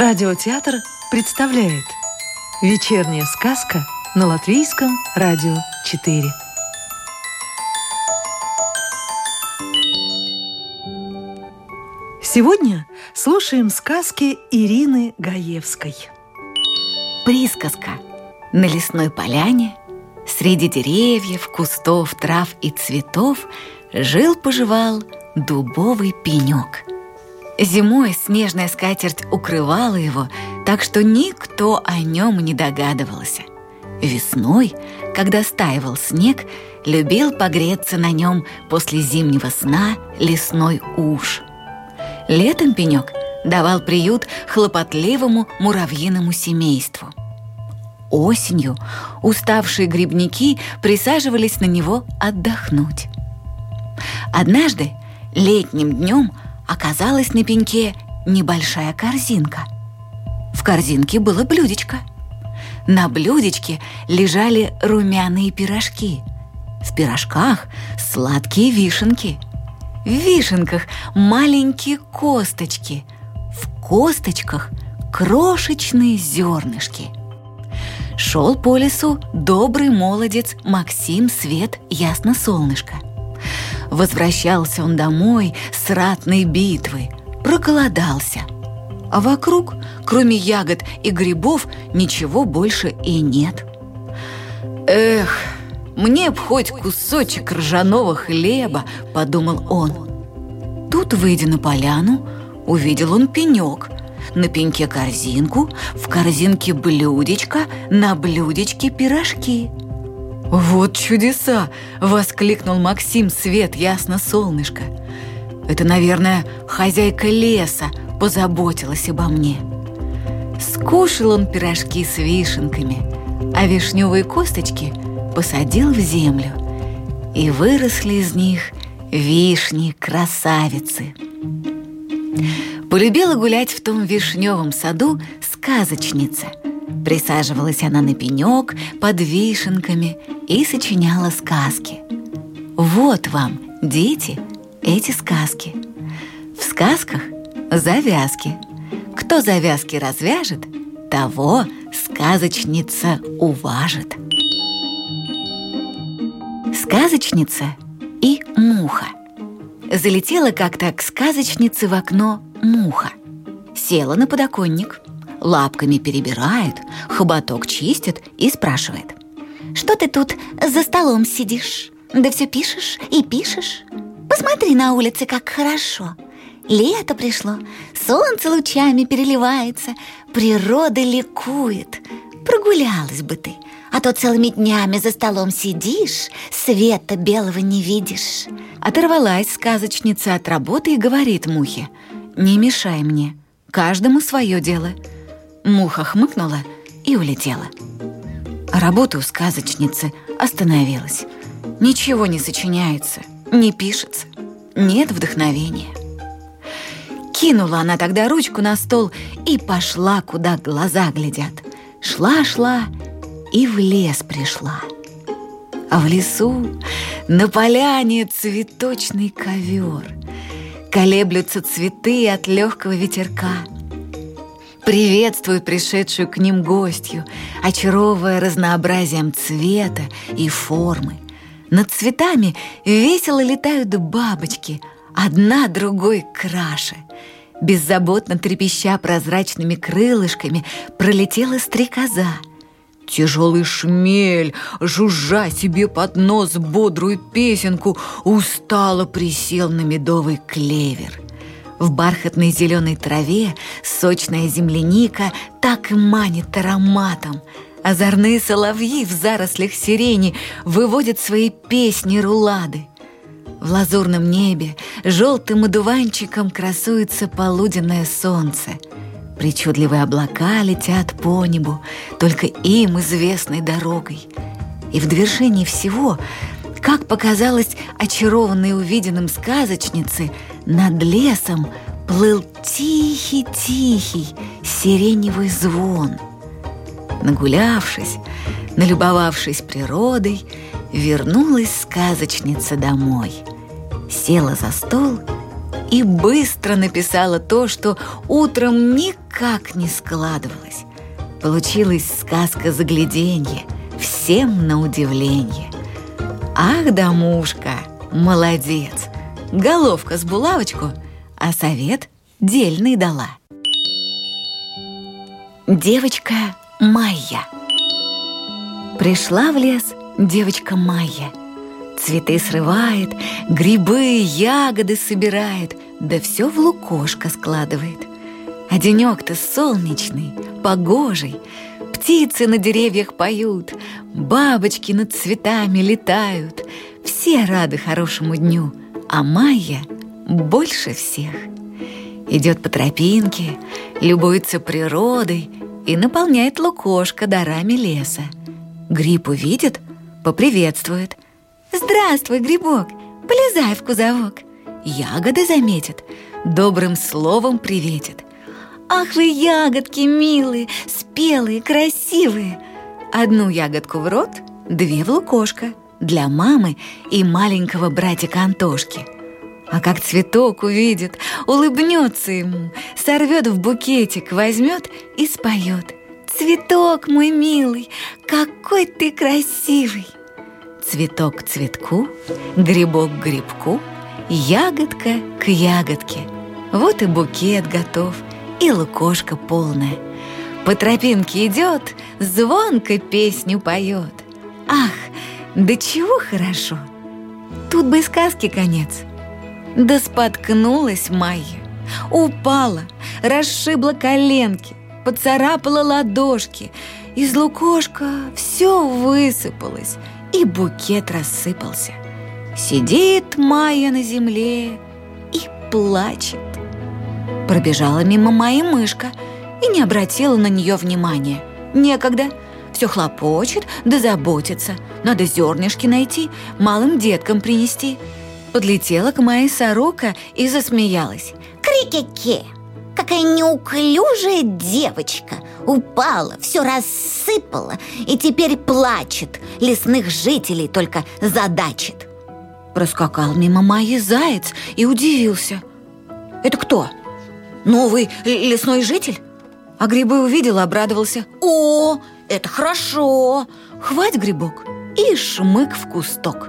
Радиотеатр представляет Вечерняя сказка на Латвийском радио 4 Сегодня слушаем сказки Ирины Гаевской. Присказка. На лесной поляне Среди деревьев, кустов, трав и цветов Жил-поживал дубовый пенек – Зимой снежная скатерть укрывала его, так что никто о нем не догадывался. Весной, когда стаивал снег, любил погреться на нем после зимнего сна лесной уж. Летом пенек давал приют хлопотливому муравьиному семейству. Осенью уставшие грибники присаживались на него отдохнуть. Однажды, летним днем, оказалась на пеньке небольшая корзинка. В корзинке было блюдечко. На блюдечке лежали румяные пирожки. В пирожках сладкие вишенки. В вишенках маленькие косточки. В косточках крошечные зернышки. Шел по лесу добрый молодец Максим Свет Ясно Солнышко – Возвращался он домой с ратной битвы, проголодался. А вокруг, кроме ягод и грибов, ничего больше и нет. «Эх, мне б хоть кусочек ржаного хлеба», — подумал он. Тут, выйдя на поляну, увидел он пенек. На пеньке корзинку, в корзинке блюдечко, на блюдечке пирожки — «Вот чудеса!» – воскликнул Максим Свет ясно солнышко. «Это, наверное, хозяйка леса позаботилась обо мне». Скушал он пирожки с вишенками, а вишневые косточки посадил в землю. И выросли из них вишни-красавицы. Полюбила гулять в том вишневом саду сказочница. Присаживалась она на пенек под вишенками – и сочиняла сказки. Вот вам, дети, эти сказки. В сказках завязки. Кто завязки развяжет, того сказочница уважит. Сказочница и муха. Залетела как-то к сказочнице в окно муха. Села на подоконник, лапками перебирает, хоботок чистит и спрашивает. Что ты тут за столом сидишь? Да все пишешь и пишешь. Посмотри на улице, как хорошо. Лето пришло, солнце лучами переливается, природа ликует. Прогулялась бы ты, а то целыми днями за столом сидишь, света белого не видишь. Оторвалась сказочница от работы и говорит мухе, «Не мешай мне, каждому свое дело». Муха хмыкнула и улетела. Работа у сказочницы остановилась. Ничего не сочиняется, не пишется, нет вдохновения. Кинула она тогда ручку на стол и пошла, куда глаза глядят. Шла-шла и в лес пришла. А в лесу на поляне цветочный ковер. Колеблются цветы от легкого ветерка – приветствуют пришедшую к ним гостью, очаровывая разнообразием цвета и формы. Над цветами весело летают бабочки, одна другой краше. Беззаботно трепеща прозрачными крылышками пролетела стрекоза. Тяжелый шмель, жужжа себе под нос бодрую песенку, устало присел на медовый клевер — в бархатной зеленой траве сочная земляника так и манит ароматом. Озорные соловьи в зарослях сирени выводят свои песни-рулады. В лазурном небе желтым одуванчиком красуется полуденное солнце. Причудливые облака летят по небу, только им известной дорогой. И в довершении всего, как показалось очарованной увиденным сказочнице, над лесом плыл тихий-тихий сиреневый звон. Нагулявшись, налюбовавшись природой, вернулась сказочница домой. Села за стол и быстро написала то, что утром никак не складывалось. Получилась сказка загляденье, всем на удивление. Ах да мушка, молодец! Головка с булавочку, а совет дельный дала. Девочка Майя. Пришла в лес девочка Майя. Цветы срывает, грибы, ягоды собирает Да все в лукошко складывает. А денек-то солнечный, погожий Птицы на деревьях поют Бабочки над цветами летают. Все рады хорошему дню А Майя больше всех Идет по тропинке, любуется природой и наполняет лукошко дарами леса. Гриб увидит, поприветствует. «Здравствуй, грибок! Полезай в кузовок!» Ягоды заметит, добрым словом приветит. «Ах вы, ягодки милые, спелые, красивые!» Одну ягодку в рот, две в лукошко для мамы и маленького братика Антошки – а как цветок увидит, улыбнется ему, сорвет в букетик, возьмет и споет. «Цветок мой милый, какой ты красивый!» Цветок к цветку, грибок к грибку, ягодка к ягодке. Вот и букет готов, и лукошка полная. По тропинке идет, звонко песню поет. Ах, да чего хорошо! Тут бы и сказки конец. Да споткнулась Майя, упала, расшибла коленки, поцарапала ладошки. Из лукошка все высыпалось, и букет рассыпался. Сидит Майя на земле и плачет. Пробежала мимо Майи мышка и не обратила на нее внимания. Некогда. Все хлопочет, да заботится. Надо зернышки найти, малым деткам принести – Подлетела к моей сорока и засмеялась. Крикеке! Какая неуклюжая девочка! Упала, все рассыпала и теперь плачет. Лесных жителей только задачит. Проскакал мимо моей заяц и удивился. Это кто? Новый лесной житель? А грибы увидел, обрадовался. О, это хорошо! Хвать грибок и шмык в кусток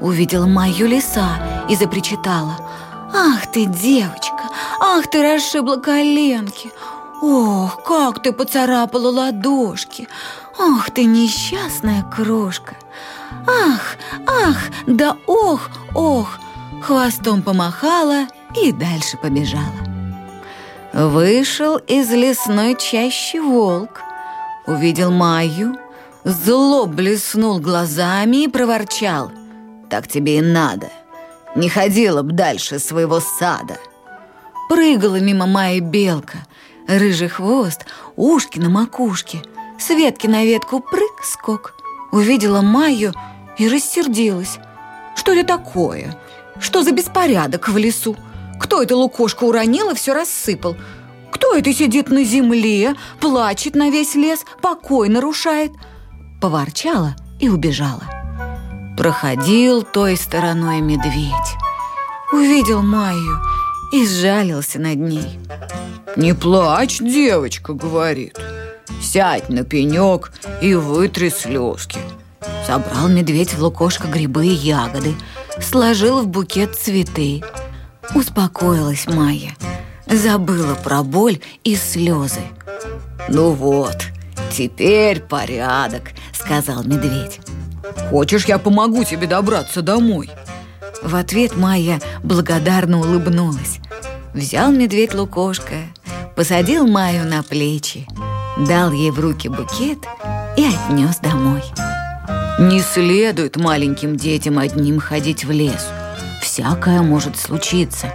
увидела мою лиса и запричитала. «Ах ты, девочка! Ах ты расшибла коленки! Ох, как ты поцарапала ладошки! Ох ты, несчастная крошка! Ах, ах, да ох, ох!» Хвостом помахала и дальше побежала. Вышел из лесной чащи волк, увидел Майю, зло блеснул глазами и проворчал – так тебе и надо. Не ходила б дальше своего сада. Прыгала мимо Майи белка, рыжий хвост, ушки на макушке, с ветки на ветку прыг-скок. Увидела Майю и рассердилась. Что это такое? Что за беспорядок в лесу? Кто это лукошко уронил и все рассыпал? Кто это сидит на земле, плачет на весь лес, покой нарушает? Поворчала и убежала. Проходил той стороной медведь. Увидел Майю и сжалился над ней. «Не плачь, девочка», — говорит. «Сядь на пенек и вытри слезки». Собрал медведь в лукошко грибы и ягоды, сложил в букет цветы. Успокоилась Майя, забыла про боль и слезы. «Ну вот, теперь порядок», — сказал медведь. Хочешь, я помогу тебе добраться домой?» В ответ Майя благодарно улыбнулась. Взял медведь лукошко, посадил Майю на плечи, дал ей в руки букет и отнес домой. Не следует маленьким детям одним ходить в лес. Всякое может случиться,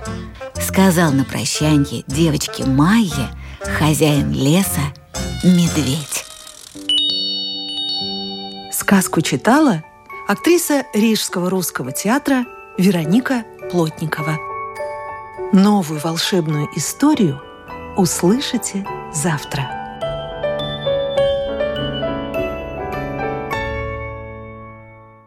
сказал на прощанье девочке Майе хозяин леса медведь. Сказку читала актриса Рижского русского театра Вероника Плотникова. Новую волшебную историю услышите завтра.